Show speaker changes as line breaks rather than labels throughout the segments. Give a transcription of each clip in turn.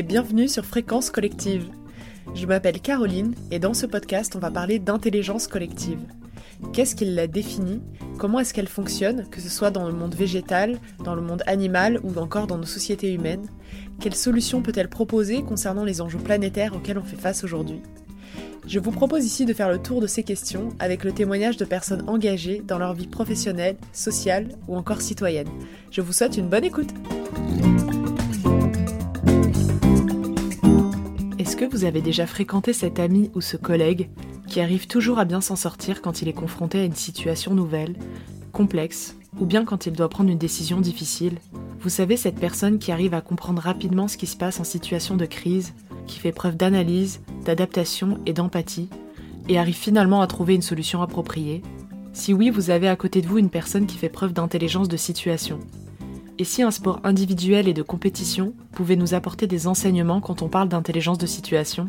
et bienvenue sur Fréquence Collective. Je m'appelle Caroline et dans ce podcast, on va parler d'intelligence collective. Qu'est-ce qui la définit? Comment est-ce qu'elle fonctionne, que ce soit dans le monde végétal, dans le monde animal ou encore dans nos sociétés humaines Quelles solutions peut-elle proposer concernant les enjeux planétaires auxquels on fait face aujourd'hui? Je vous propose ici de faire le tour de ces questions avec le témoignage de personnes engagées dans leur vie professionnelle, sociale ou encore citoyenne. Je vous souhaite une bonne écoute Est-ce que vous avez déjà fréquenté cet ami ou ce collègue qui arrive toujours à bien s'en sortir quand il est confronté à une situation nouvelle, complexe, ou bien quand il doit prendre une décision difficile? Vous savez, cette personne qui arrive à comprendre rapidement ce qui se passe en situation de crise, qui fait preuve d'analyse, d'adaptation et d'empathie, et arrive finalement à trouver une solution appropriée? Si oui, vous avez à côté de vous une personne qui fait preuve d'intelligence de situation. Et si un sport individuel et de compétition pouvait nous apporter des enseignements quand on parle d'intelligence de situation?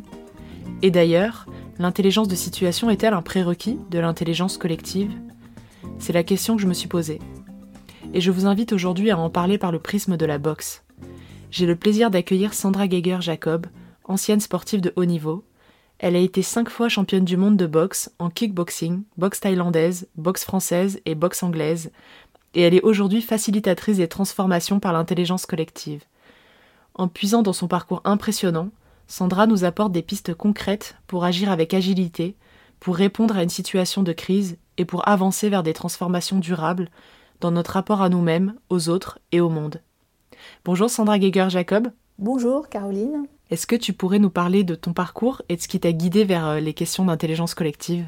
Et d'ailleurs, L'intelligence de situation est-elle un prérequis de l'intelligence collective? C'est la question que je me suis posée. Et je vous invite aujourd'hui à en parler par le prisme de la boxe. J'ai le plaisir d'accueillir Sandra Geiger-Jacob, ancienne sportive de haut niveau. Elle a été cinq fois championne du monde de boxe en kickboxing, boxe thaïlandaise, boxe française et boxe anglaise, et elle est aujourd'hui facilitatrice des transformations par l'intelligence collective. En puisant dans son parcours impressionnant, Sandra nous apporte des pistes concrètes pour agir avec agilité, pour répondre à une situation de crise et pour avancer vers des transformations durables dans notre rapport à nous-mêmes, aux autres et au monde. Bonjour Sandra Geiger-Jacob.
Bonjour Caroline.
Est-ce que tu pourrais nous parler de ton parcours et de ce qui t'a guidé vers euh, les questions d'intelligence collective?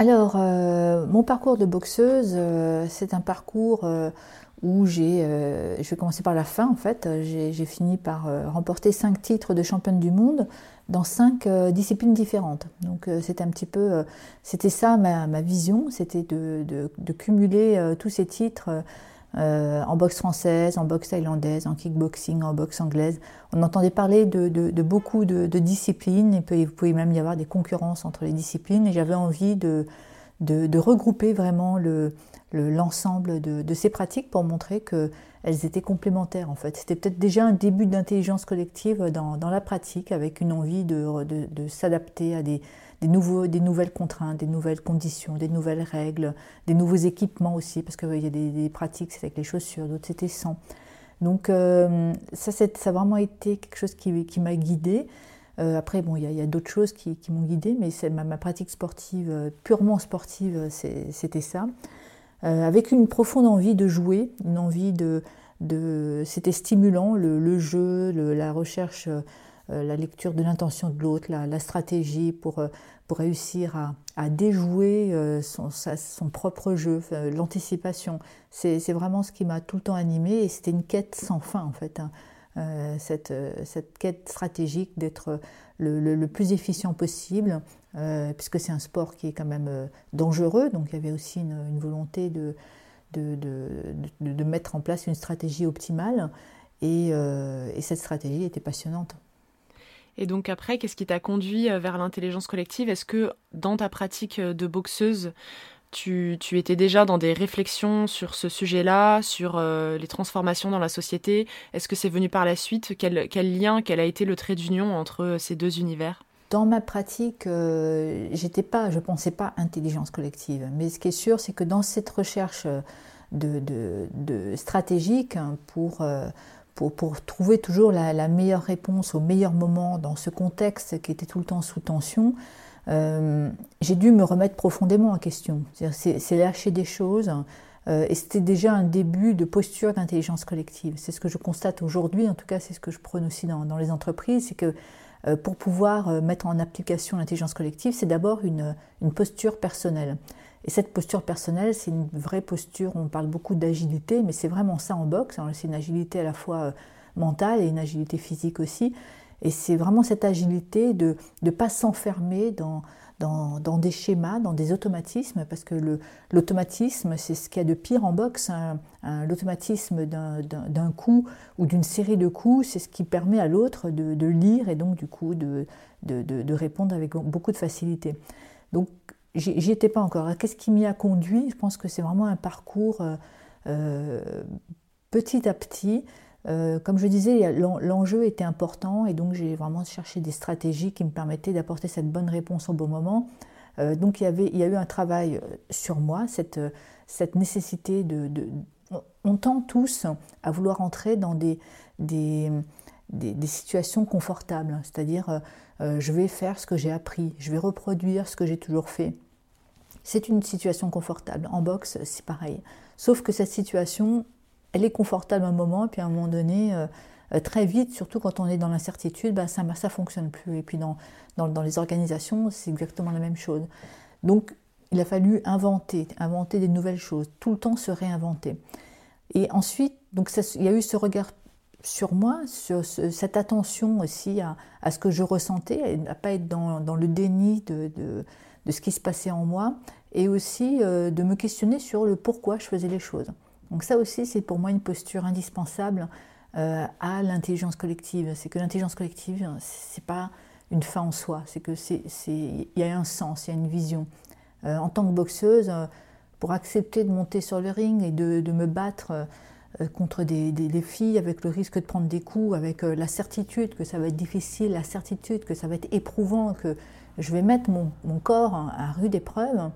Alors, euh, mon parcours de boxeuse, euh, c'est un parcours où j'ai, euh, je vais commencer par la fin en fait, j'ai fini par euh, remporter cinq titres de championne du monde dans cinq euh, disciplines différentes. Donc c'était un petit peu, c'était ça ma, ma vision, c'était de, de, de, cumuler tous ces titres en boxe française, en boxe thaïlandaise, en kickboxing, en boxe anglaise. On entendait parler de, beaucoup de, disciplines et il pouvait même y avoir des concurrences entre les disciplines et j'avais envie de, regrouper vraiment le, l'ensemble de, ces pratiques pour montrer qu'elles étaient complémentaires en fait. C'était peut-être déjà un début d'intelligence collective dans, la pratique avec une envie de, s'adapter à des, nouveaux, des nouvelles contraintes, des nouvelles conditions, des nouvelles règles, des nouveaux équipements aussi parce qu'il y a des, pratiques, avec les chaussures, d'autres c'était sans. Donc euh, ça, ça a vraiment été quelque chose qui, m'a guidée. Euh, après, bon, il y a, d'autres choses qui, m'ont guidée, mais ma, ma, pratique sportive, euh, purement sportive, c'était ça. Avec une profonde envie de jouer, une envie de, c'était stimulant le, jeu, la recherche, la lecture de l'intention de l'autre, la, stratégie pour, euh, pour réussir à, déjouer son, son, propre jeu, l'anticipation. C'est vraiment ce qui m'a tout le temps animé et c'était une quête sans fin en fait. Hein. cette, quête stratégique d'être le, plus efficient possible, euh, puisque c'est un sport qui est quand même euh, dangereux, donc il y avait aussi une, volonté de, mettre en place une stratégie optimale, euh, et, cette stratégie était passionnante.
Et donc après, qu'est-ce qui t'a conduit vers l'intelligence collective? Est-ce que dans ta pratique de boxeuse, tu, étais déjà dans des réflexions sur ce sujet-là, sur les transformations dans la société? Est-ce que c'est venu par la suite? Quel, lien, quel a été le trait d'union entre ces deux univers?
Dans ma pratique, euh, j'étais pas, je pensais pas intelligence collective. Mais ce qui est sûr, c'est que dans cette recherche de, stratégique hein, pour, euh, pour, trouver toujours la, meilleure réponse au meilleur moment dans ce contexte qui était tout le temps sous tension, euh, j'ai dû me remettre profondément en question. C'est lâcher des choses. et c'était déjà un début de posture d'intelligence collective. C'est ce que je constate aujourd'hui, en tout cas c'est ce que je prône aussi dans, les entreprises, c'est que euh, pour pouvoir euh, mettre en application l'intelligence collective, c'est d'abord une, posture personnelle. Et cette posture personnelle, c'est une vraie posture, on parle beaucoup d'agilité, mais c'est vraiment ça en boxe. C'est une agilité à la fois euh, mentale et une agilité physique aussi. Et c'est vraiment cette agilité de ne pas s'enfermer dans, dans, des schémas, dans des automatismes, parce que l'automatisme, c'est ce qu'il y a de pire en boxe. l'automatisme d'un coup ou d'une série de coups, c'est ce qui permet à l'autre de, lire et donc du coup de, de, répondre avec beaucoup de facilité. Donc j'y étais pas encore. Qu'est-ce qui m'y a conduit? Je pense que c'est vraiment un parcours euh, euh, petit à petit comme je disais, l'enjeu était important et donc j'ai vraiment cherché des stratégies qui me permettaient d'apporter cette bonne réponse au bon moment. donc il y, avait, il y a eu un travail sur moi, cette, cette nécessité de, On tend tous à vouloir entrer dans des, des, situations confortables, c'est-à-dire je vais faire ce que j'ai appris, je vais reproduire ce que j'ai toujours fait. C'est une situation confortable. En boxe, c'est pareil. Sauf que cette situation, elle est confortable un moment, et puis à un moment donné, euh, euh, très vite, surtout quand on est dans l'incertitude, ben, ça ne fonctionne plus. Et puis dans, dans, les organisations, c'est exactement la même chose. Donc, il a fallu inventer, inventer des nouvelles choses, tout le temps se réinventer. Et ensuite, donc il y a eu ce regard sur moi, sur cette attention aussi à, ce que je ressentais, à ne pas être dans, le déni de, ce qui se passait en moi, et aussi euh, de me questionner sur le pourquoi je faisais les choses. Donc ça aussi, c'est pour moi une posture indispensable euh, à l'intelligence collective. C'est que l'intelligence collective, c'est pas une fin en soi, c'est que c'est, il y a un sens, il y a une vision. Euh, en tant que boxeuse, pour accepter de monter sur le ring et de me battre contre des, des, filles avec le risque de prendre des coups, avec la certitude que ça va être difficile, la certitude que ça va être éprouvant, que je vais mettre mon, corps à rude épreuve,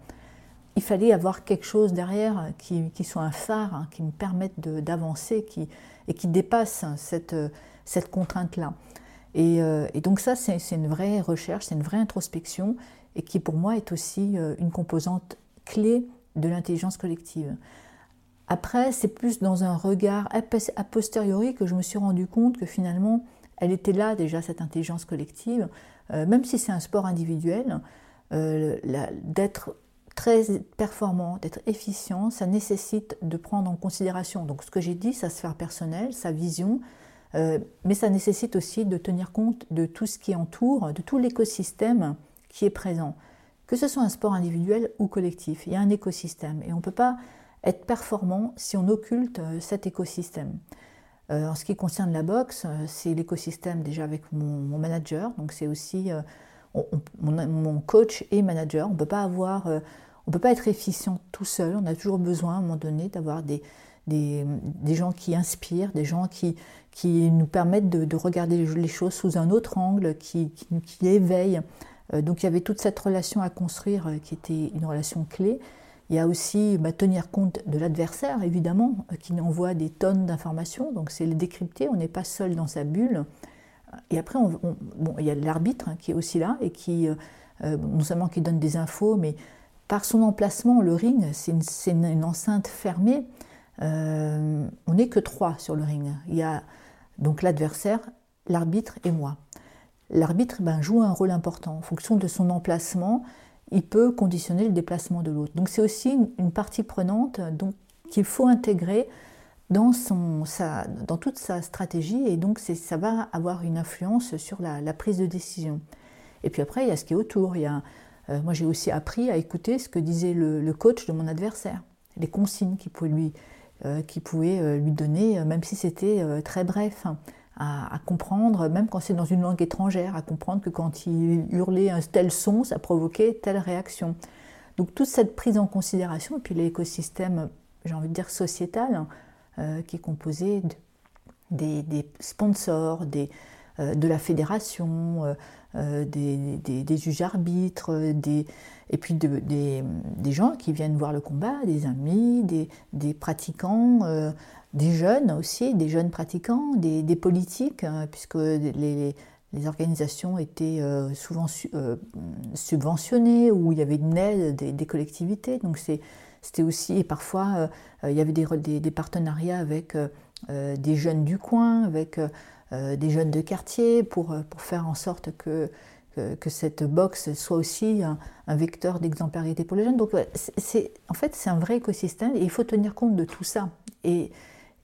il fallait avoir quelque chose derrière qui, soit un phare, hein, qui me permette d'avancer qui, et qui dépasse cette, cette contrainte-là. Euh, et, donc ça, c'est une vraie recherche, c'est une vraie introspection, et qui pour moi est aussi euh, une composante clé de l'intelligence collective. Après, c'est plus dans un regard a posteriori que je me suis rendu compte que finalement, elle était là déjà, cette intelligence collective, euh, même si c'est un sport individuel, d'être très performant, d'être efficient, ça nécessite de prendre en considération. Donc ce que j'ai dit, sa sphère personnelle, sa vision, euh, mais ça nécessite aussi de tenir compte de tout ce qui entoure, de tout l'écosystème qui est présent. Que ce soit un sport individuel ou collectif, il y a un écosystème. Et on ne peut pas être performant si on occulte euh, cet écosystème. Euh, en ce qui concerne la boxe, c'est l'écosystème déjà avec mon, manager, donc c'est aussi mon, coach et manager. On ne peut pas avoir on ne peut pas être efficient tout seul, on a toujours besoin à un moment donné d'avoir des, des, gens qui inspirent, des gens qui, qui nous permettent de, regarder les choses sous un autre angle, qui, qui, éveillent. Euh, donc il y avait toute cette relation à construire euh, qui était une relation clé. Il y a aussi bah, tenir compte de l'adversaire, évidemment, euh, qui envoie des tonnes d'informations, donc c'est les décrypter, on n'est pas seul dans sa bulle. Et après, bon, il y a l'arbitre hein, qui est aussi là et qui, non seulement qui donne des infos, mais par son emplacement, le ring, c'est une, enceinte fermée. Euh, on n'est que trois sur le ring. Il y a donc l'adversaire, l'arbitre et moi. L'arbitre ben, joue un rôle important. En fonction de son emplacement, il peut conditionner le déplacement de l'autre. Donc c'est aussi une, partie prenante qu'il faut intégrer dans, son, dans toute sa stratégie et donc ça va avoir une influence sur la, la, prise de décision. Et puis après, il y a ce qui est autour. Il y a euh, moi, j'ai aussi appris à écouter ce que disait le, coach de mon adversaire, les consignes qu'il pouvait lui, euh, pouvait euh, lui donner, même si c'était très bref, à, comprendre, même quand c'est dans une langue étrangère, à comprendre que quand il hurlait un tel son, ça provoquait telle réaction. Donc toute cette prise en considération, et puis l'écosystème, j'ai envie de dire sociétal, hein, qui est composé des, sponsors, des, de la fédération, euh, des, juges arbitres, des, et puis des, gens qui viennent voir le combat, des amis, des, pratiquants, euh, des jeunes aussi, des jeunes pratiquants, des, politiques, hein, puisque les, organisations étaient euh, souvent subventionnées ou il y avait une aide des, collectivités. Donc c'était aussi, et parfois il y avait des, partenariats avec des jeunes du coin, avec euh, des jeunes de quartier pour, euh, pour faire en sorte que, que, cette boxe soit aussi un, vecteur d'exemplarité pour les jeunes. Donc en fait c'est un vrai écosystème et il faut tenir compte de tout ça. Et,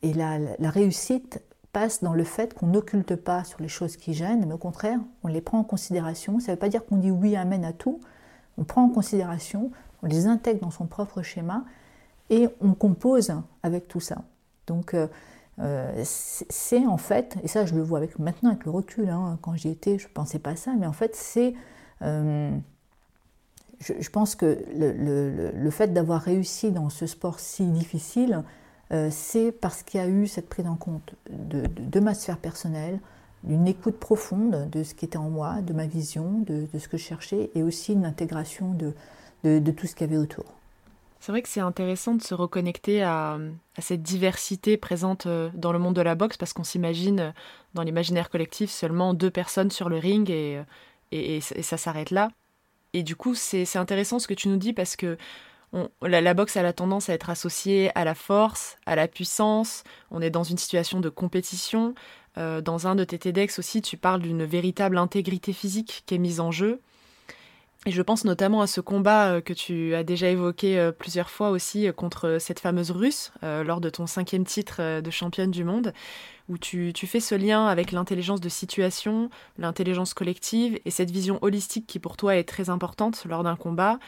et la, réussite passe dans le fait qu'on n'occulte pas sur les choses qui gênent, mais au contraire, on les prend en considération. Ça ne veut pas dire qu'on dit oui, amène à tout. On prend en considération, on les intègre dans son propre schéma et on compose avec tout ça. Donc euh, euh, c'est en fait, et ça je le vois avec, maintenant avec le recul, hein, quand j'y étais je ne pensais pas ça, mais en fait c'est, euh, je, pense que le, fait d'avoir réussi dans ce sport si difficile c'est parce qu'il y a eu cette prise en compte de, ma sphère personnelle, d'une écoute profonde de ce qui était en moi, de ma vision, de, ce que je cherchais, et aussi une intégration de, tout ce qu'il y avait autour.
C'est vrai que c'est intéressant de se reconnecter à, cette diversité présente euh, dans le monde de la boxe parce qu'on s'imagine euh, dans l'imaginaire collectif seulement deux personnes sur le ring et, euh, et, ça s'arrête là. Et du coup, c'est intéressant ce que tu nous dis parce que la, boxe a la tendance à être associée à la force, à la puissance. On est dans une situation de compétition. dans un de tes TEDx aussi, tu parles d'une véritable intégrité physique qui est mise en jeu. Et je pense notamment à ce combat euh, que tu as déjà évoqué euh, plusieurs fois aussi euh, contre cette fameuse russe lors de ton cinquième titre de championne du monde, où tu, fais ce lien avec l'intelligence de situation, l'intelligence collective et cette vision holistique qui pour toi est très importante lors d'un combat.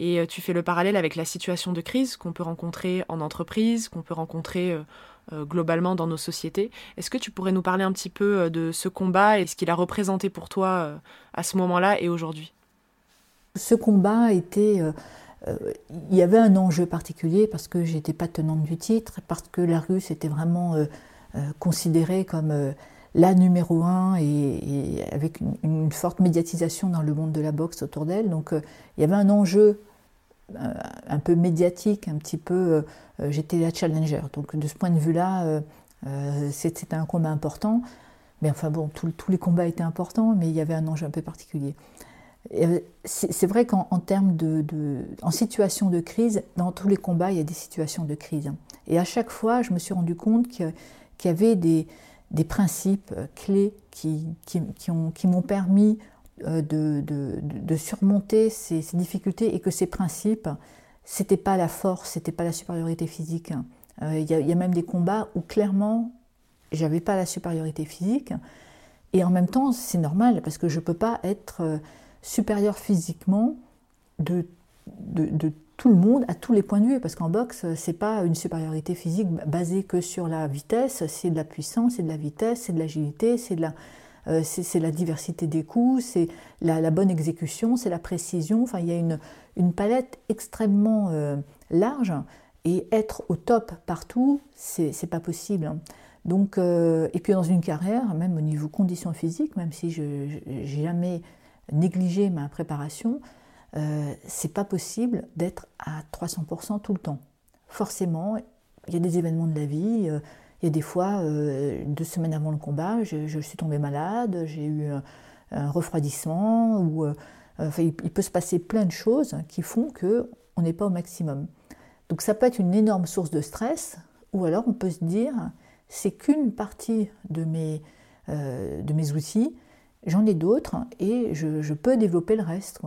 Et tu fais le parallèle avec la situation de crise qu'on peut rencontrer en entreprise, qu'on peut rencontrer globalement dans nos sociétés. Est-ce que tu pourrais nous parler un petit peu de ce combat et ce qu'il a représenté pour toi à ce moment-là et aujourd'hui?
Ce combat était. Euh, euh, il y avait un enjeu particulier parce que j'étais pas tenante du titre, parce que la Russe était vraiment euh, considérée comme la numéro un et, avec une, forte médiatisation dans le monde de la boxe autour d'elle. Donc il y avait un enjeu un peu médiatique, un petit peu. J'étais la challenger. Donc de ce point de vue-là, c'était un combat important. Mais enfin bon, tous les combats étaient importants, mais il y avait un enjeu un peu particulier. Euh, c'est vrai qu'en termes de, en situation de crise, dans tous les combats, il y a des situations de crise. Et à chaque fois, je me suis rendu compte qu'il y avait des, principes euh, clés qui m'ont permis euh, de, surmonter ces, difficultés et que ces principes, c'était pas la force, c'était pas la supériorité physique. Il y, a, il y a même des combats où clairement, j'avais pas la supériorité physique. Et en même temps, c'est normal parce que je peux pas être supérieur physiquement de, de, tout le monde à tous les points de vue, parce qu'en boxe, c'est pas une supériorité physique basée que sur la vitesse, c'est de la puissance, c'est de la vitesse, c'est de l'agilité, c'est de la, euh, c'est la diversité des coups, c'est la, bonne exécution, c'est la précision. Enfin, il y a une, palette extrêmement euh, large et être au top partout, c'est pas possible. Donc, euh, et puis dans une carrière, même au niveau conditions physiques, même si je n'ai jamais négliger ma préparation, c'est pas possible d'être à 300% tout le temps. Forcément, il y a des événements de la vie. Euh, il y a des fois, euh, deux semaines avant le combat, je, suis tombée malade, j'ai eu un, refroidissement, ou il, peut se passer plein de choses qui font que on n'est pas au maximum. Donc ça peut être une énorme source de stress, ou alors on peut se dire c'est qu'une partie de mes, de mes outils j'en ai d'autres et je, peux développer le reste.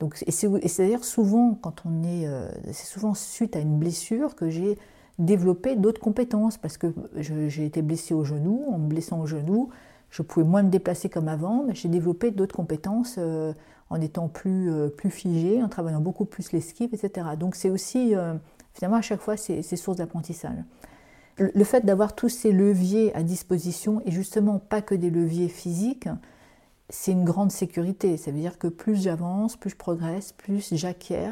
Donc, et c'est-à-dire souvent, quand on est, euh, c'est souvent suite à une blessure que j'ai développé d'autres compétences parce que j'ai été blessée au genou. En me blessant au genou, je pouvais moins me déplacer comme avant, mais j'ai développé d'autres compétences euh, en étant plus, euh, plus figée, en travaillant beaucoup plus l'esquive, etc. Donc c'est aussi, finalement, à chaque fois, c'est source d'apprentissage. Le fait d'avoir tous ces leviers à disposition, et justement pas que des leviers physiques, c'est une grande sécurité. Ça veut dire que plus j'avance, plus je progresse, plus j'acquiers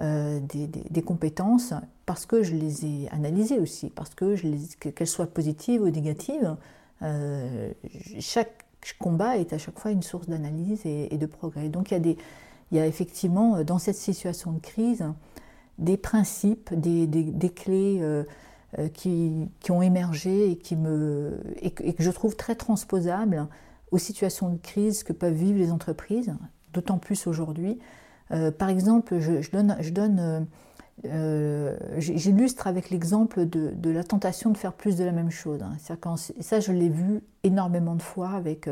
euh, des, compétences parce que je les ai analysées aussi, parce que qu'elles soient positives ou négatives, euh, chaque combat est à chaque fois une source d'analyse et, de progrès. Donc il y, a des, il y a effectivement dans cette situation de crise des principes, des, clés euh, qui, ont émergé et, qui me, et que je trouve très transposables aux situations de crise que peuvent vivre les entreprises, d'autant plus aujourd'hui. Euh, par exemple, je, donne, euh, euh, j'illustre avec l'exemple de, la tentation de faire plus de la même chose. Hein. Et ça, je l'ai vu énormément de fois avec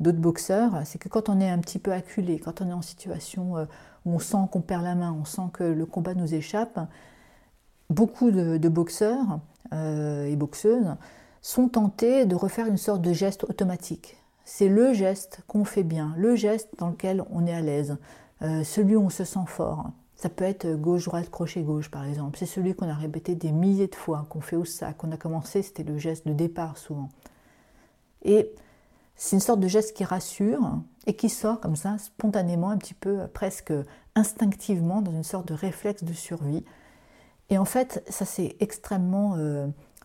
d'autres boxeurs. C'est que quand on est un petit peu acculé, quand on est en situation où on sent qu'on perd la main, on sent que le combat nous échappe, beaucoup de boxeurs et boxeuses sont tentés de refaire une sorte de geste automatique c'est le geste qu'on fait bien, le geste dans lequel on est à l'aise, euh, celui où on se sent fort. Ça peut être gauche-droite, crochet-gauche par exemple. C'est celui qu'on a répété des milliers de fois, qu'on fait au sac. On a commencé, c'était le geste de départ souvent. Et c'est une sorte de geste qui rassure et qui sort comme ça spontanément, un petit peu presque instinctivement, dans une sorte de réflexe de survie. Et en fait, ça c'est extrêmement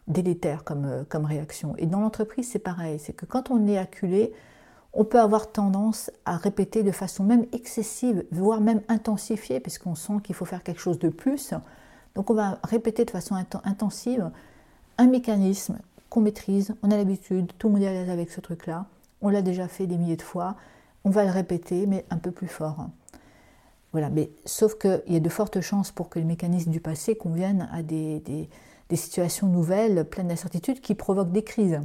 délétère comme, comme réaction. Et dans l'entreprise, c'est pareil, c'est que quand on est acculé, on peut avoir tendance à répéter de façon même excessive, voire même intensifiée, puisqu'on sent qu'il faut faire quelque chose de plus. Donc on va répéter de façon intensive un mécanisme qu'on maîtrise, on a l'habitude, tout le monde est à l'aise avec ce truc-là, on l'a déjà fait des milliers de fois, on va le répéter, mais un peu plus fort. Voilà, mais sauf qu'il y a de fortes chances pour que les mécanismes du passé conviennent à des situations nouvelles, pleines d'incertitudes, qui provoquent des crises.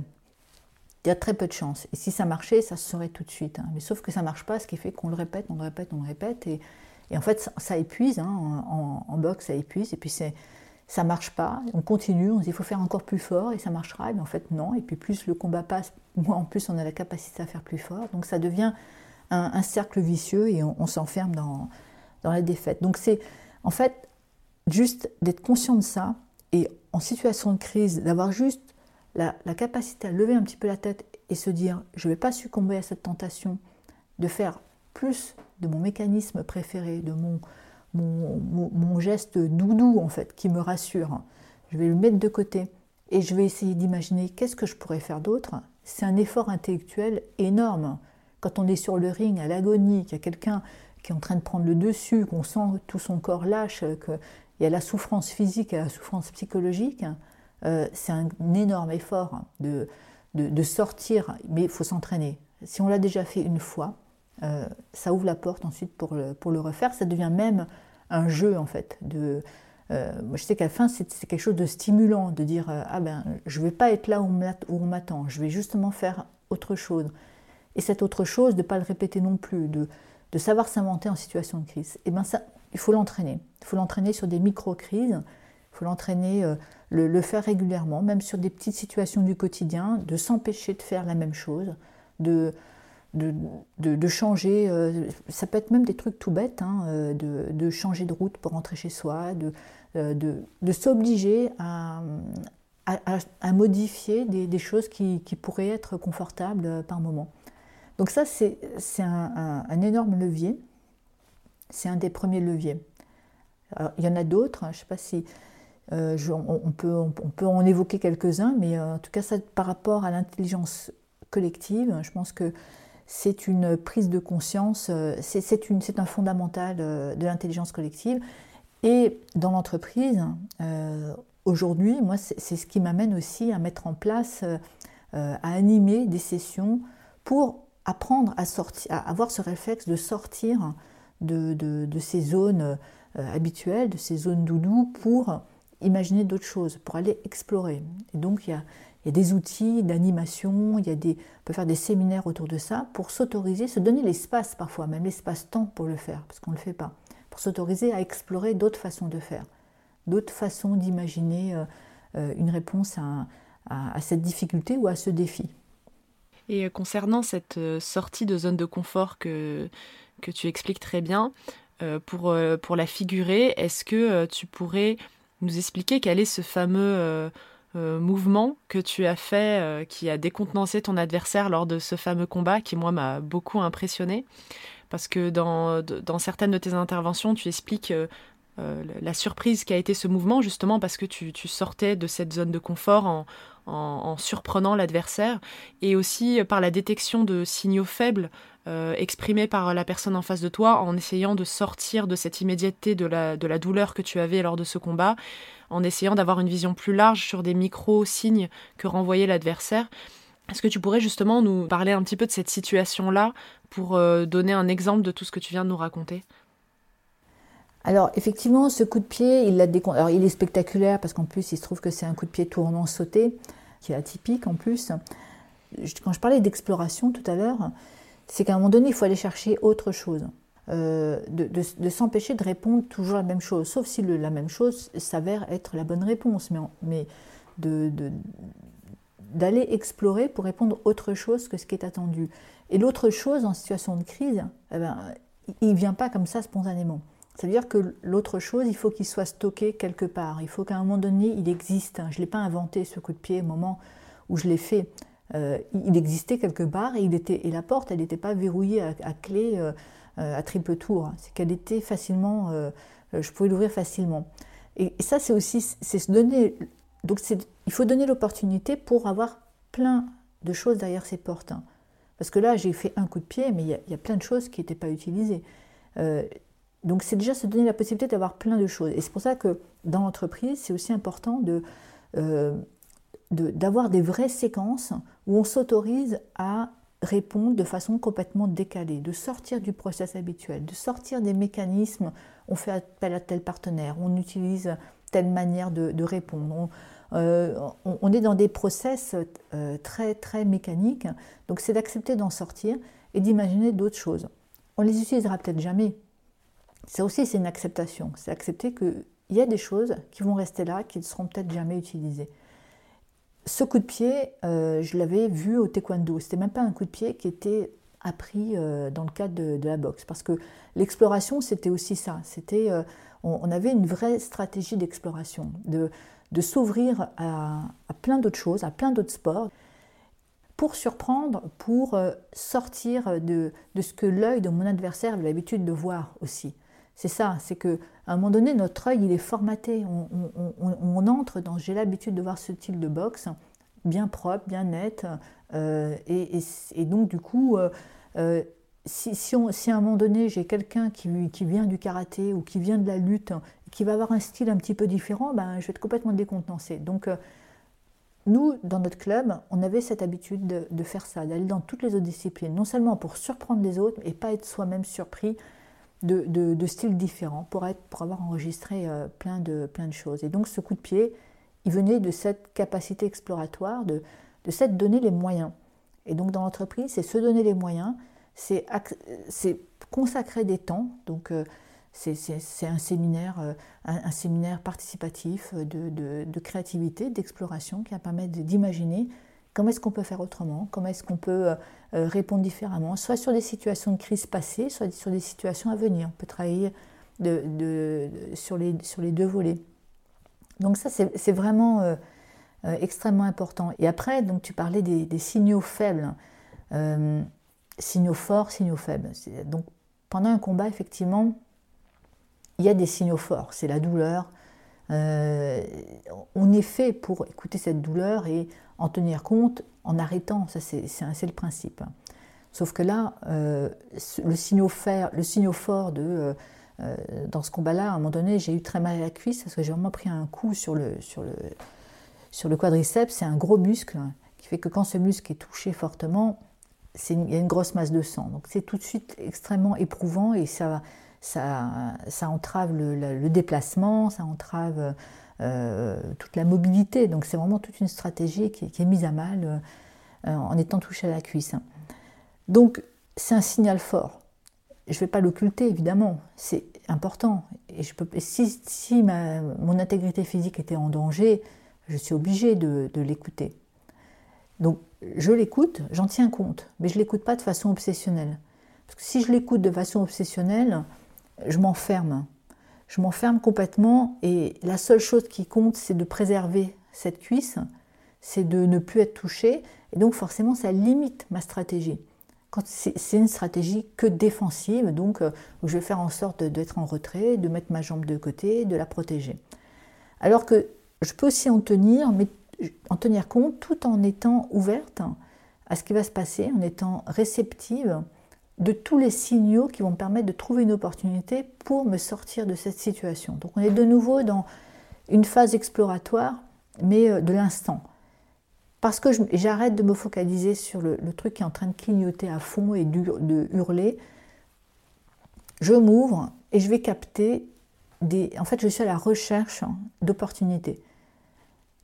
Il y a très peu de chances. Et si ça marchait, ça se saurait tout de suite. Hein. Mais sauf que ça ne marche pas, ce qui fait qu'on le répète, on le répète, on le répète. Et, en fait, ça, épuise. Hein. En, boxe, ça épuise. Et puis, ça ne marche pas. On continue, on se dit il faut faire encore plus fort et ça marchera. Mais en fait, non. Et puis, plus le combat passe, moins en plus on a la capacité à faire plus fort. Donc, ça devient un, cercle vicieux et on, s'enferme dans, dans la défaite. Donc, c'est en fait juste d'être conscient de ça et en situation de crise, d'avoir juste la, capacité à lever un petit peu la tête et se dire je ne vais pas succomber à cette tentation de faire plus de mon mécanisme préféré, de mon, mon, geste doudou en fait, qui me rassure. Je vais le mettre de côté et je vais essayer d'imaginer qu'est-ce que je pourrais faire d'autre. C'est un effort intellectuel énorme. Quand on est sur le ring à l'agonie, qu'il y a quelqu'un qui est en train de prendre le dessus, qu'on sent tout son corps lâche, qu'il y a la souffrance physique et la souffrance psychologique, euh, c'est un énorme effort de, de, sortir, mais il faut s'entraîner. Si on l'a déjà fait une fois, euh, ça ouvre la porte ensuite pour le, pour le refaire. Ça devient même un jeu en fait. De, euh, je sais qu'à la fin, c'est quelque chose de stimulant de dire Ah ben, je ne vais pas être là où on m'attend, je vais justement faire autre chose. Et cette autre chose, de ne pas le répéter non plus, de, de savoir s'inventer en situation de crise. Et eh ben ça, il faut l'entraîner. Il faut l'entraîner sur des micro-crises, faut l'entraîner le, faire régulièrement, même sur des petites situations du quotidien, de s'empêcher de faire la même chose, de, de, changer, euh, ça peut être même des trucs tout bêtes, hein, euh, de, changer de route pour rentrer chez soi, de, euh, de, s'obliger à, à, modifier des, choses qui, pourraient être confortables par moment. Donc ça, c'est un, un, énorme levier, c'est un des premiers leviers. il y en a d'autres, hein, je ne sais pas si euh, on, peut, en évoquer quelques-uns, mais euh, en tout cas, ça, par rapport à l'intelligence collective, je pense que c'est une prise de conscience, euh, c'est un fondamental de l'intelligence collective. Et dans l'entreprise, aujourd'hui, moi, c'est ce qui m'amène aussi à mettre en place, à animer des sessions pour apprendre à, avoir ce réflexe de sortir de, de ces zones habituelles, de ces zones doudou, pour imaginer d'autres choses, pour aller explorer. Et donc il y a, des outils d'animation, il y a des, on peut faire des séminaires autour de ça pour s'autoriser, se donner l'espace parfois, même l'espace-temps pour le faire, parce qu'on ne le fait pas, pour s'autoriser à explorer d'autres façons de faire, d'autres façons d'imaginer euh, euh, une réponse à, cette difficulté ou à ce défi.
Et euh, concernant cette sortie de zone de confort que, que tu expliques très bien, pour, pour la figurer, est-ce que tu pourrais nous expliquer quel est ce fameux euh, euh, mouvement que tu as fait euh, qui a décontenancé ton adversaire lors de ce fameux combat qui, moi, m'a beaucoup impressionné. Parce que dans, certaines de tes interventions, tu expliques la surprise qui a été ce mouvement, justement parce que tu, tu sortais de cette zone de confort en, en, surprenant l'adversaire, et aussi par la détection de signaux faibles euh, exprimés par la personne en face de toi, en essayant de sortir de cette immédiateté de la, de la douleur que tu avais lors de ce combat, en essayant d'avoir une vision plus large sur des micro-signes que renvoyait l'adversaire. Est-ce que tu pourrais justement nous parler un petit peu de cette situation-là pour euh, donner un exemple de tout ce que tu viens de nous raconter?
Alors effectivement, ce coup de pied, il, il est spectaculaire parce qu'en plus, il se trouve que c'est un coup de pied tournant sauté qui est atypique en plus. Quand je parlais d'exploration tout à l'heure, c'est qu'à un moment donné, il faut aller chercher autre chose. Euh, de, s'empêcher de répondre toujours la même chose, sauf si la même chose s'avère être la bonne réponse, mais, mais d'aller explorer pour répondre autre chose que ce qui est attendu. Et l'autre chose en situation de crise, eh ben, il ne vient pas comme ça spontanément. Ça veut dire que l'autre chose, il faut qu'il soit stocké quelque part. Il faut qu'à un moment donné, il existe. Je ne l'ai pas inventé, ce coup de pied, au moment où je l'ai fait. Euh, il existait quelque part et, la porte, elle n'était pas verrouillée à, clé euh, euh, à triple tour. C'est qu'elle était facilement, je pouvais l'ouvrir facilement. Et, ça, c'est aussi c'est se donner. Donc, il faut donner l'opportunité pour avoir plein de choses derrière ses portes. Hein. Parce que là, j'ai fait un coup de pied, mais il y, a plein de choses qui n'étaient pas utilisées. Donc, c'est déjà se donner la possibilité d'avoir plein de choses. Et c'est pour ça que dans l'entreprise, c'est aussi important de, d'avoir des vraies séquences où on s'autorise à répondre de façon complètement décalée, de sortir du process habituel, de sortir des mécanismes, on fait appel à tel partenaire, on utilise telle manière de, répondre. Euh, on, est dans des process euh, très très mécaniques, donc c'est d'accepter d'en sortir et d'imaginer d'autres choses. On les utilisera peut-être jamais. Ça aussi c'est une acceptation, c'est accepter qu'il y a des choses qui vont rester là, qui ne seront peut-être jamais utilisées ce coup de pied, euh, je l'avais vu au taekwondo. C'était même pas un coup de pied qui était appris euh, dans le cadre de, la boxe. Parce que l'exploration, c'était aussi ça. C'était, euh, on, avait une vraie stratégie d'exploration, de, s'ouvrir à, plein d'autres choses, à plein d'autres sports, pour surprendre, pour sortir de ce que l'œil de mon adversaire avait l'habitude de voir aussi. C'est ça, c'est qu'à un moment donné, notre œil, il est formaté. On, entre dans, j'ai l'habitude de voir ce type de boxe, bien propre, bien net. Euh, et, donc, du coup, euh, euh, si, à un moment donné, j'ai quelqu'un qui, qui, vient du karaté ou qui vient de la lutte, qui va avoir un style un petit peu différent, ben, je vais être complètement décontenancé. Donc, nous, dans notre club, on avait cette habitude de, de faire ça, d'aller dans toutes les autres disciplines, non seulement pour surprendre les autres et pas être soi-même surpris de, styles différents pour, être, pour avoir enregistré euh, plein, de, plein de choses. Et donc ce coup de pied, il venait de cette capacité exploratoire, de, s'être donné les moyens. Et donc dans l'entreprise, c'est se donner les moyens, c'est consacrer des temps. Donc euh, c'est un séminaire, euh, un, séminaire participatif de, de créativité, d'exploration qui va permettre d'imaginer Comment est-ce qu'on peut faire autrement? Comment est-ce qu'on peut euh, euh, répondre différemment? Soit sur des situations de crise passées, soit sur des situations à venir. On peut travailler sur, les, deux volets. Donc ça, c'est vraiment euh, extrêmement important. Et après, donc, tu parlais des, signaux faibles. signaux forts, signaux faibles. Donc pendant un combat, effectivement, il y a des signaux forts. C'est la douleur. On est fait pour écouter cette douleur et en tenir compte en arrêtant. Ça, c'est le principe. Sauf que là, euh, le, signal le fort de, euh, euh, dans ce combat-là, à un moment donné, j'ai eu très mal à la cuisse parce que j'ai vraiment pris un coup sur le, sur le, sur le quadriceps. C'est un gros muscle qui fait que quand ce muscle est touché fortement, il y a une grosse masse de sang. Donc c'est tout de suite extrêmement éprouvant et ça, ça, entrave le, déplacement, ça entrave euh, toute la mobilité. Donc c'est vraiment toute une stratégie qui, est mise à mal euh, en étant touché à la cuisse. Donc c'est un signal fort. Je ne vais pas l'occulter, évidemment, c'est important. Et si, mon intégrité physique était en danger, je suis obligée de, de l'écouter. Donc je l'écoute, j'en tiens compte, mais je ne l'écoute pas de façon obsessionnelle. Parce que si je l'écoute de façon obsessionnelle, je m'enferme je m'enferme complètement et la seule chose qui compte, c'est de préserver cette cuisse, c'est de ne plus être touché, et donc forcément ça limite ma stratégie. C'est une stratégie que défensive, donc euh, je vais faire en sorte d'être en retrait, de mettre ma jambe de côté, de la protéger. Alors que je peux aussi en tenir, mais en tenir compte tout en étant ouverte à ce qui va se passer, en étant réceptive de tous les signaux qui vont me permettre de trouver une opportunité pour me sortir de cette situation. Donc on est de nouveau dans une phase exploratoire, mais euh, de l'instant. Parce que j'arrête de me focaliser sur le, truc qui est en train de clignoter à fond et de hurler. Je m'ouvre et je vais capter des... En fait, je suis à la recherche d'opportunités.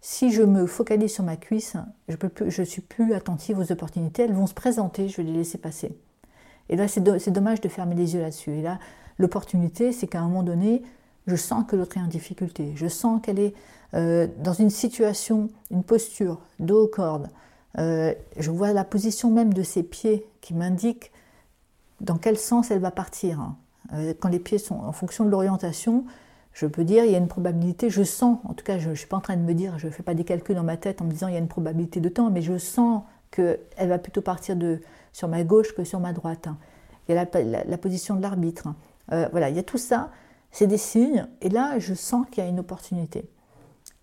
Si je me focalise sur ma cuisse, je ne suis plus attentive aux opportunités. Elles vont se présenter, je vais les laisser passer. Et là, c'est dommage de fermer les yeux là-dessus. Et là, l'opportunité, c'est qu'à un moment donné, je sens que l'autre est en difficulté. Je sens qu'elle est euh, dans une situation, une posture, dos aux cordes. Euh, je vois la position même de ses pieds qui m'indique dans quel sens elle va partir. Hein. Euh, quand les pieds sont en fonction de l'orientation, je peux dire il y a une probabilité, je sens, en tout cas je ne suis pas en train de me dire, je ne fais pas des calculs dans ma tête en me disant il y a une probabilité de temps, mais je sens qu'elle va plutôt partir de, sur ma gauche que sur ma droite. Il y a la, position de l'arbitre. Euh, voilà, il y a tout ça. C'est des signes, et là, je sens qu'il y a une opportunité.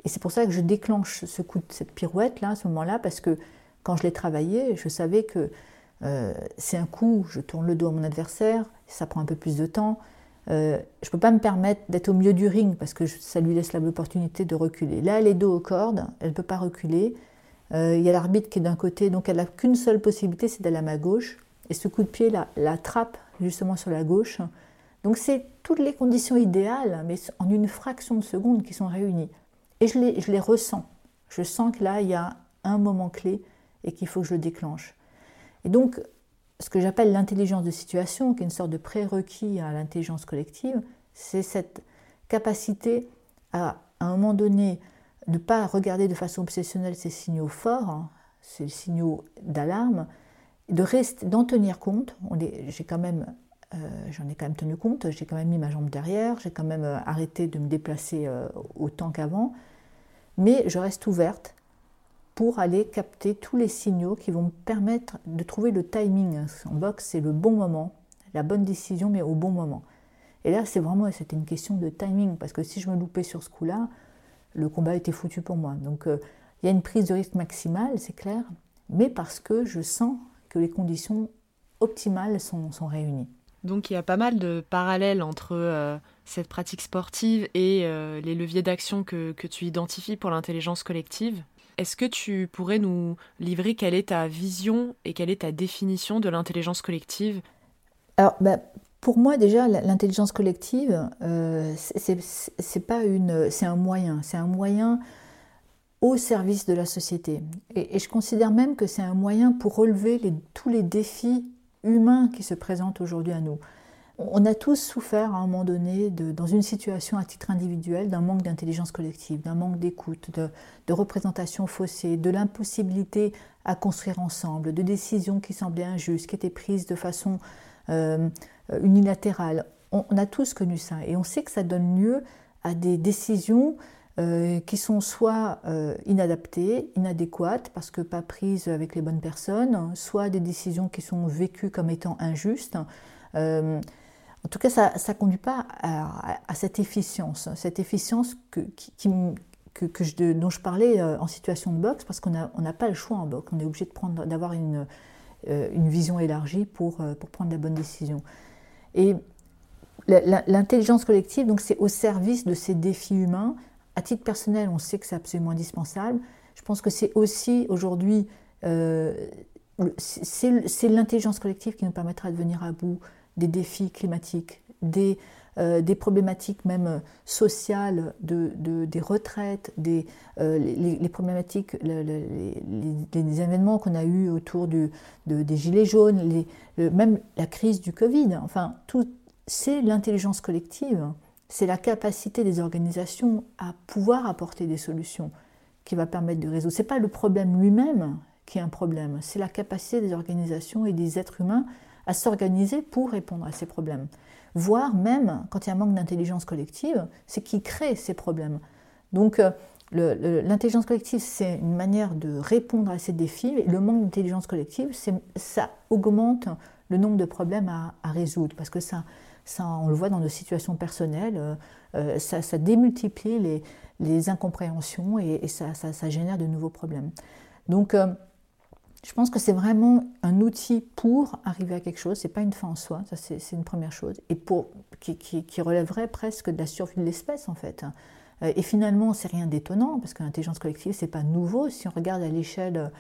Et c'est pour ça que je déclenche ce coup cette pirouette là, à ce moment-là, parce que quand je l'ai travaillé, je savais que euh, c'est un coup, je tourne le dos à mon adversaire, ça prend un peu plus de temps. Euh, je ne peux pas me permettre d'être au milieu du ring parce que ça lui laisse l'opportunité de reculer. Là, elle est dos aux cordes, elle ne peut pas reculer. Euh, il y a l'arbitre qui est d'un côté, donc elle n'a qu'une seule possibilité, c'est d'aller à ma gauche. Et ce coup de pied la, la trappe justement sur la gauche. Donc c'est toutes les conditions idéales, mais en une fraction de seconde qui sont réunies. Et je les, je les ressens. Je sens que là, il y a un moment clé et qu'il faut que je le déclenche. Et donc, ce que j'appelle l'intelligence de situation, qui est une sorte de prérequis à l'intelligence collective, c'est cette capacité à, à un moment donné, ne pas regarder de façon obsessionnelle ces signaux forts, hein, ces signaux d'alarme, de d'en tenir compte. J'ai quand même, euh, j'en ai quand même tenu compte. J'ai quand même mis ma jambe derrière. J'ai quand même euh, arrêté de me déplacer euh, autant qu'avant. Mais je reste ouverte pour aller capter tous les signaux qui vont me permettre de trouver le timing. En boxe, c'est le bon moment, la bonne décision, mais au bon moment. Et là, c'est vraiment, c'était une question de timing, parce que si je me loupais sur ce coup-là, le combat était foutu pour moi. Donc, euh, il y a une prise de risque maximale, c'est clair, mais parce que je sens que les conditions optimales sont, sont réunies.
Donc, il y a pas mal de parallèles entre euh, cette pratique sportive et euh, les leviers d'action que, que tu identifies pour l'intelligence collective. Est-ce que tu pourrais nous livrer quelle est ta vision et quelle est ta définition de l'intelligence collective?
Alors, bah, pour moi, déjà, l'intelligence collective, euh, c'est un moyen, c'est un moyen au service de la société. Et, je considère même que c'est un moyen pour relever tous les défis humains qui se présentent aujourd'hui à nous. On a tous souffert à un moment donné, dans une situation à titre individuel, d'un manque d'intelligence collective, d'un manque d'écoute, de, représentation faussée, de l'impossibilité à construire ensemble, de décisions qui semblaient injustes, qui étaient prises de façon euh. On, a tous connu ça et on sait que ça donne lieu à des décisions euh, qui sont soit euh, inadaptées, inadéquates parce que pas prises avec les bonnes personnes, soit des décisions qui sont vécues comme étant injustes. En tout cas, ça ne conduit pas à, cette efficience, cette efficience dont je parlais euh, en situation de boxe, parce qu'on n'a pas le choix en boxe, on est obligé d'avoir une, euh, une, vision élargie pour, euh, pour prendre la bonne décision. Et l'intelligence collective, donc c'est au service de ces défis humains. À titre personnel, on sait que c'est absolument indispensable. Je pense que c'est aussi aujourd'hui, c'est l'intelligence collective qui nous permettra de venir à bout des défis climatiques, des, euh, des problématiques même sociales, de, des retraites, des, euh, les, problématiques, les, événements qu'on a eus autour du, des Gilets jaunes, même la crise du Covid. Enfin, tout, c'est l'intelligence collective, c'est la capacité des organisations à pouvoir apporter des solutions qui va permettre de résoudre. Ce n'est pas le problème lui-même qui est un problème, c'est la capacité des organisations et des êtres humains à s'organiser pour répondre à ces problèmes. Voire même, quand il y a un manque d'intelligence collective, c'est qui crée ces problèmes. Donc euh, l'intelligence collective, c'est une manière de répondre à ces défis. Et le manque d'intelligence collective, ça augmente le nombre de problèmes à, résoudre. Parce que ça, on le voit dans nos situations personnelles, euh, euh, ça, démultiplie les, incompréhensions et, ça, génère de nouveaux problèmes. Donc, je pense que c'est vraiment un outil pour arriver à quelque chose, c'est pas une fin en soi, ça c'est une première chose, et pour, qui, relèverait presque de la survie de l'espèce en fait. Euh, et finalement, c'est rien d'étonnant, parce que l'intelligence collective, c'est pas nouveau. Si on regarde à l'échelle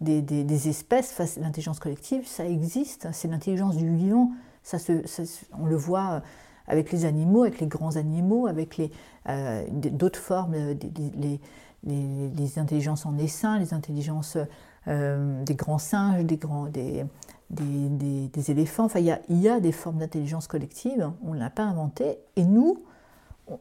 des, des, espèces, l'intelligence collective, ça existe, c'est l'intelligence du vivant. Ça, on le voit avec les animaux, avec les grands animaux, avec euh, d'autres formes, les, les, les, intelligences en essaim, les intelligences euh, des grands singes, des, grands, des, des, des, éléphants. Enfin, il y a, des formes d'intelligence collective, on ne l'a pas inventé, et nous,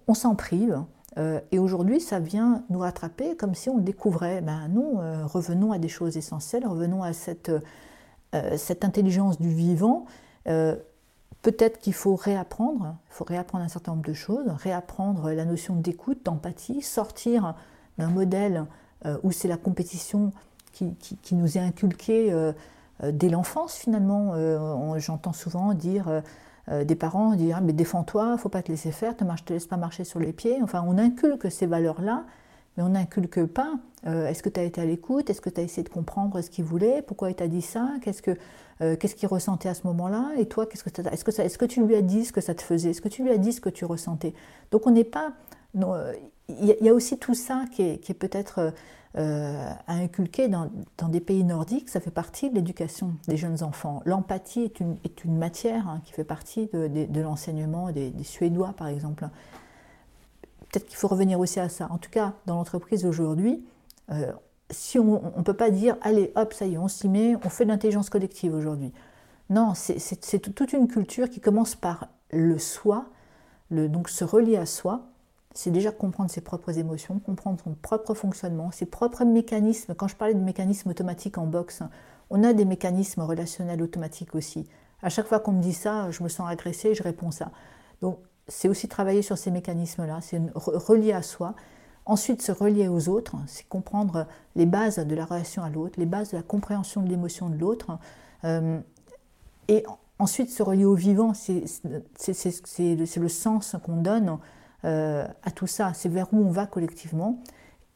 on, s'en prive. Euh, et aujourd'hui, ça vient nous rattraper comme si on découvrait. Ben non, euh, revenons à des choses essentielles, revenons à cette, cette intelligence du vivant. Peut-être qu'il faut réapprendre, il faut réapprendre un certain nombre de choses, réapprendre la notion d'écoute, d'empathie, sortir d'un modèle où c'est la compétition qui, nous est inculqué euh, euh, dès l'enfance finalement. Euh, j'entends souvent dire des parents dire ah, mais défends-toi, faut pas te laisser faire, te, marche, te laisse pas marcher sur les pieds. Enfin, on inculque ces valeurs-là, mais on n'inculque pas est-ce que tu as été à l'écoute, est-ce que tu as essayé de comprendre ce qu'il voulait, pourquoi il t'a dit ça, qu'est-ce que qu'est-ce qu'il ressentait à ce moment-là, et toi, qu'est-ce que est-ce que, est-ce que tu lui as dit ce que ça te faisait, est-ce que tu lui as dit ce que tu ressentais? Donc on n'est pas il y, a aussi tout ça qui est, peut-être euh, à inculquer dans, des pays nordiques, ça fait partie de l'éducation des jeunes enfants. L'empathie est une, matière hein, qui fait partie de, l'enseignement des, Suédois, par exemple. Peut-être qu'il faut revenir aussi à ça. En tout cas, dans l'entreprise aujourd'hui, euh, si on ne peut pas dire, allez, hop, ça y est, on s'y met, on fait de l'intelligence collective aujourd'hui. Non, c'est toute une culture qui commence par le soi, donc se relier à soi, c'est déjà comprendre ses propres émotions, comprendre son propre fonctionnement, ses propres mécanismes. Quand je parlais de mécanismes automatiques en boxe, on a des mécanismes relationnels automatiques aussi. À chaque fois qu'on me dit ça, je me sens agressée, je réponds ça. Donc c'est aussi travailler sur ces mécanismes-là, c'est relier à soi. Ensuite, se relier aux autres, c'est comprendre les bases de la relation à l'autre, les bases de la compréhension de l'émotion de l'autre. Euh, et ensuite, se relier au vivant, c'est le sens qu'on donne à tout ça, c'est vers où on va collectivement.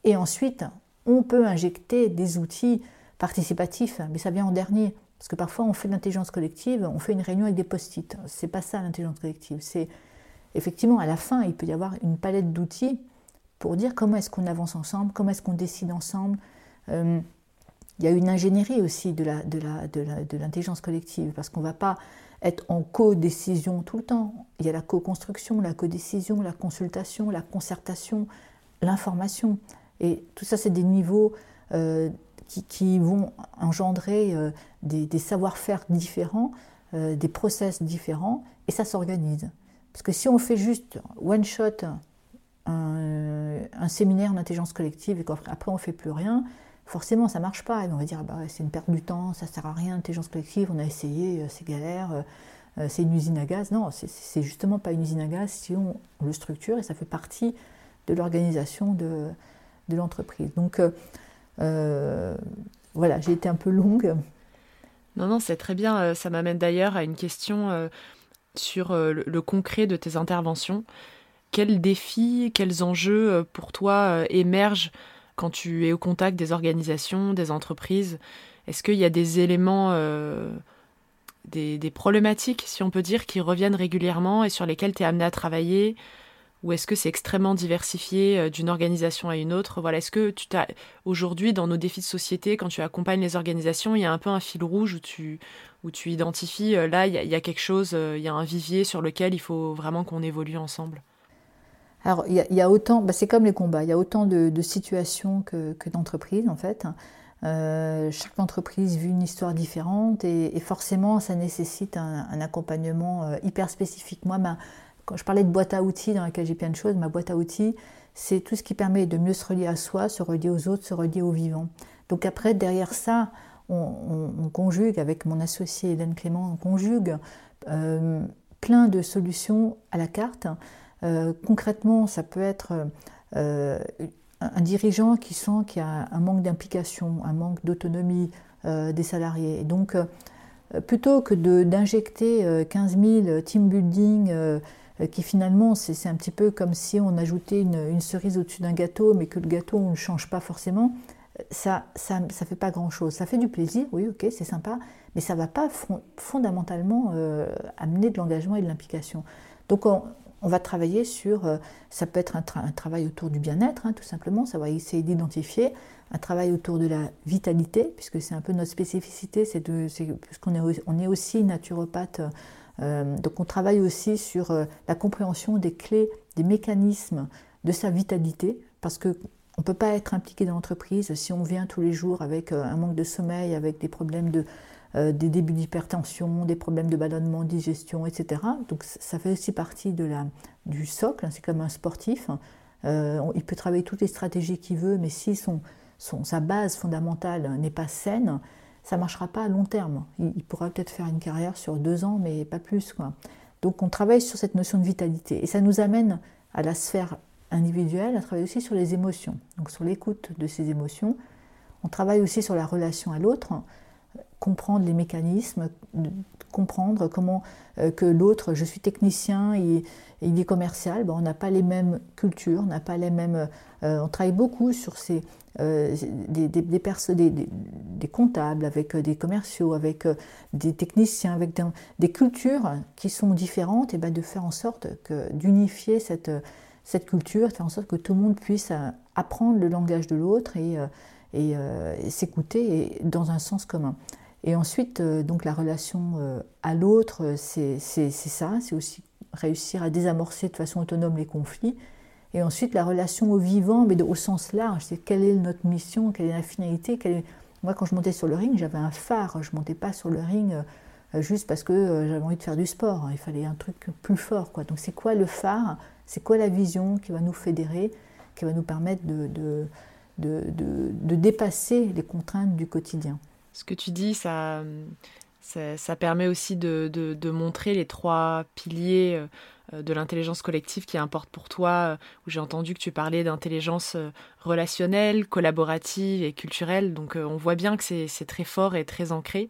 Et ensuite, on peut injecter des outils participatifs, mais ça vient en dernier. Parce que parfois, on fait de l'intelligence collective, on fait une réunion avec des post-it. C'est pas ça l'intelligence collective. C'est effectivement à la fin, il peut y avoir une palette d'outils pour dire comment est-ce qu'on avance ensemble, comment est-ce qu'on décide ensemble. Euh, il y a une ingénierie aussi de l'intelligence collective, parce qu'on ne va pas être en co-décision tout le temps. Il y a la co-construction, la co-décision, la consultation, la concertation, l'information. Et tout ça, c'est des niveaux euh, qui, vont engendrer euh, des, savoir-faire différents, euh, des process différents, et ça s'organise. Parce que si on fait juste one shot un, un séminaire d'intelligence collective et qu'après on ne fait plus rien, forcément ça marche pas. Et on va dire bah, c'est une perte du temps, ça sert à rien, l'intelligence collective, on a essayé, euh, c'est galère, euh, euh, c'est une usine à gaz. Non, c'est justement pas une usine à gaz si on, le structure et ça fait partie de l'organisation de l'entreprise. Donc voilà, j'ai été un peu longue.
Non, non, c'est très bien. Ça m'amène d'ailleurs à une question sur le concret de tes interventions. Quels défis, quels enjeux pour toi émergent quand tu es au contact des organisations, des entreprises Est-ce qu'il y a des éléments, euh, des, problématiques, si on peut dire, qui reviennent régulièrement et sur lesquelles tu es amené à travailler? Ou est-ce que c'est extrêmement diversifié euh, d'une organisation à une autre? Voilà, est-ce que tu t'as aujourd'hui dans nos défis de société, quand tu accompagnes les organisations, il y a un peu un fil rouge où tu où tu identifies euh, là il y, a quelque chose, il y a un vivier sur lequel il faut vraiment qu'on évolue ensemble?
Alors, il y, a autant, bah, c'est comme les combats, il y a autant de, situations que, d'entreprises en fait. Euh, chaque entreprise vit une histoire différente et, forcément ça nécessite un, accompagnement euh, hyper spécifique. Moi, quand je parlais de boîte à outils dans laquelle j'ai plein de choses, ma boîte à outils, c'est tout ce qui permet de mieux se relier à soi, se relier aux autres, se relier aux vivants. Donc après, derrière ça, on, conjugue avec mon associé Hélène Clément, on conjugue euh, plein de solutions à la carte. Euh, concrètement, ça peut être euh, un dirigeant qui sent qu'il y a un manque d'implication, un manque d'autonomie euh, des salariés. Et donc, plutôt que d'injecter 15 000 team building qui finalement, c'est un petit peu comme si on ajoutait une, cerise au-dessus d'un gâteau, mais que le gâteau, on ne change pas forcément, ça ça, ça fait pas grand-chose. Ça fait du plaisir, oui, ok, c'est sympa, mais ça va pas fondamentalement amener de l'engagement et de l'implication. Donc on, on va travailler sur, euh, ça peut être un, travail autour du bien-être, hein, tout simplement, ça va essayer d'identifier, un travail autour de la vitalité, puisque c'est un peu notre spécificité, c'est puisqu'on est, on est aussi naturopathe, euh, donc on travaille aussi sur euh, la compréhension des clés, des mécanismes de sa vitalité, parce que on ne peut pas être impliqué dans l'entreprise si on vient tous les jours avec un manque de sommeil, avec des problèmes de, euh, des débuts d'hypertension, des problèmes de ballonnement, digestion, etc. Donc ça fait aussi partie de la, du socle, c'est comme un sportif. Euh, il peut travailler toutes les stratégies qu'il veut, mais si son, son, sa base fondamentale n'est pas saine, ça ne marchera pas à long terme. Il, pourra peut-être faire une carrière sur deux ans, mais pas plus. Donc on travaille sur cette notion de vitalité. Et ça nous amène à la sphère individuelle, à travailler aussi sur les émotions, donc sur l'écoute de ces émotions. On travaille aussi sur la relation à l'autre comprendre les mécanismes, comprendre comment que l'autre, je suis technicien et, il est commercial, ben, on n'a pas les mêmes cultures, on n'a pas les mêmes... on travaille beaucoup sur ces, des, des, des, des, comptables, avec des commerciaux, avec des techniciens, avec des, cultures qui sont différentes, et ben de faire en sorte d'unifier cette, cette culture, faire en sorte que tout le monde puisse apprendre le langage de l'autre et, et s'écouter dans un sens commun. Et ensuite, euh, donc la relation euh, à l'autre, euh, c'est ça, c'est aussi réussir à désamorcer de façon autonome les conflits. Et ensuite, la relation au vivant, mais au sens large, c'est quelle est notre mission, quelle est la finalité. Moi, quand je montais sur le ring, j'avais un phare. Je ne montais pas sur le ring juste parce que j'avais envie de faire du sport. Il fallait un truc plus fort. Donc, c'est quoi le phare? C'est quoi la vision qui va nous fédérer, qui va nous permettre de dépasser les contraintes du quotidien?
Ce que tu dis, ça, ça, permet aussi de, de, montrer les trois piliers euh, de l'intelligence collective qui importent pour toi, euh, j'ai entendu que tu parlais d'intelligence euh, relationnelle, collaborative et culturelle. Donc on voit bien que c'est très fort et très ancré.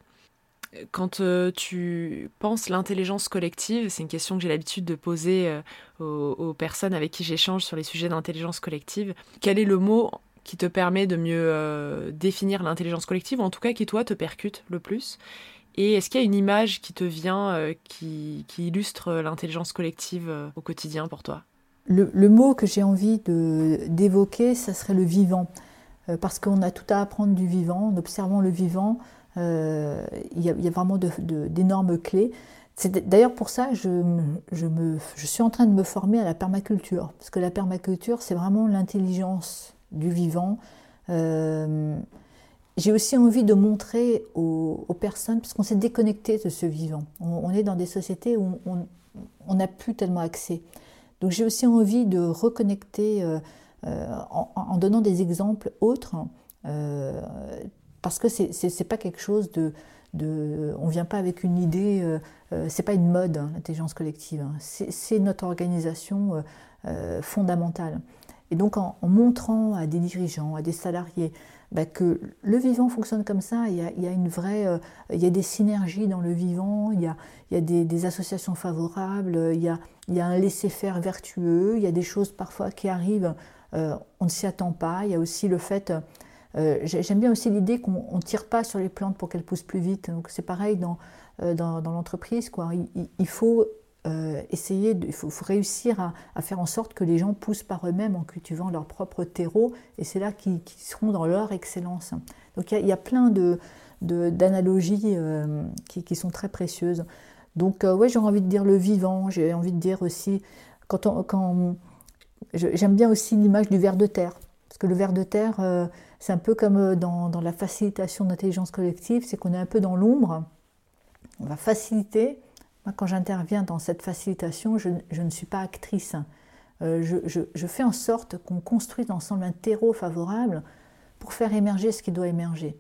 Quand tu penses l'intelligence collective, c'est une question que j'ai l'habitude de poser aux, personnes avec qui j'échange sur les sujets d'intelligence collective. Quel est le mot qui te permet de mieux euh, définir l'intelligence collective, ou en tout cas qui toi te percute le plus. Et est-ce qu'il y a une image qui te vient, euh, qui, illustre l'intelligence collective euh, au quotidien pour toi?
Le, mot que j'ai envie d'évoquer, ça serait le vivant, parce qu'on a tout à apprendre du vivant, en observant le vivant, il y, a vraiment d'énormes clés. C'est d'ailleurs pour ça que je, je, suis en train de me former à la permaculture, parce que la permaculture, c'est vraiment l'intelligence du vivant. Euh, j'ai aussi envie de montrer aux, personnes, parce qu'on s'est déconnecté de ce vivant. On, est dans des sociétés où on n'a plus tellement accès. Donc j'ai aussi envie de reconnecter euh, euh, en, donnant des exemples autres, parce que c'est n'est pas quelque chose de, de on vient pas avec une idée, c'est pas une mode hein, l'intelligence collective, hein. c'est notre organisation fondamentale. Et donc en, montrant à des dirigeants, à des salariés, bah, que le vivant fonctionne comme ça, il y a, une vraie, euh, il y a des synergies dans le vivant, il y a, il y a des, associations favorables, il y a, il y a un laisser-faire vertueux, il y a des choses parfois qui arrivent, euh, on ne s'y attend pas. Il y a aussi le fait, euh, j'aime bien aussi l'idée qu'on ne tire pas sur les plantes pour qu'elles poussent plus vite. Donc c'est pareil dans, dans, l'entreprise, il, faut euh, essayer, il faut, réussir à, faire en sorte que les gens poussent par eux-mêmes en cultivant leur propre terreau, et c'est là qu'ils seront dans leur excellence. Donc il y, a, plein d'analogies de, euh, qui, sont très précieuses. Donc euh, ouais, j'ai envie de dire le vivant, j'ai envie de dire aussi, quand, quand j'aime bien aussi l'image du ver de terre, parce que le ver de terre, c'est un peu comme dans, dans la facilitation d'intelligence collective, c'est qu'on est un peu dans l'ombre, on va faciliter, moi, quand j'interviens dans cette facilitation, je, ne suis pas actrice. Euh, je, fais en sorte qu'on construise ensemble un terreau favorable pour faire émerger ce qui doit émerger.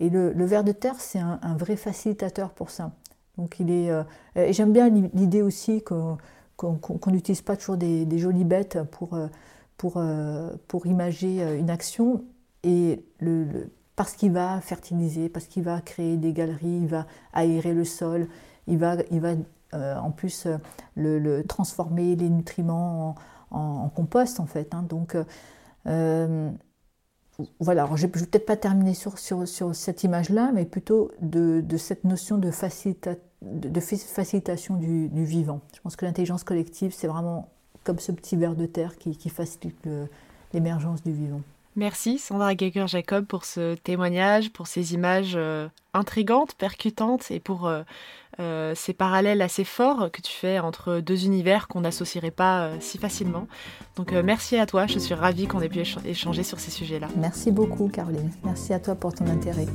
Et le, ver de terre, c'est un, vrai facilitateur pour ça. Donc il est. Euh, et j'aime bien l'idée aussi qu'on n'utilise pas toujours des, jolies bêtes pour, euh, pour, pour imager une action. Et le, parce qu'il va fertiliser, parce qu'il va créer des galeries, il va aérer le sol, il va, il va euh, en plus euh, le, transformer les nutriments en, compost en fait. Hein. donc euh, voilà, je ne vais peut-être pas terminer sur, sur, cette image-là, mais plutôt de, cette notion de, facilitation du, vivant. Je pense que l'intelligence collective, c'est vraiment comme ce petit ver de terre qui, facilite l'émergence du vivant.
Merci Sandra Geiger-Jacob pour ce témoignage, pour ces images intrigantes, percutantes et pour euh, ces parallèles assez forts que tu fais entre deux univers qu'on n'associerait pas si facilement. Donc merci à toi, je suis ravie qu'on ait pu échanger sur ces sujets-là.
Merci beaucoup Caroline, merci à toi pour ton intérêt.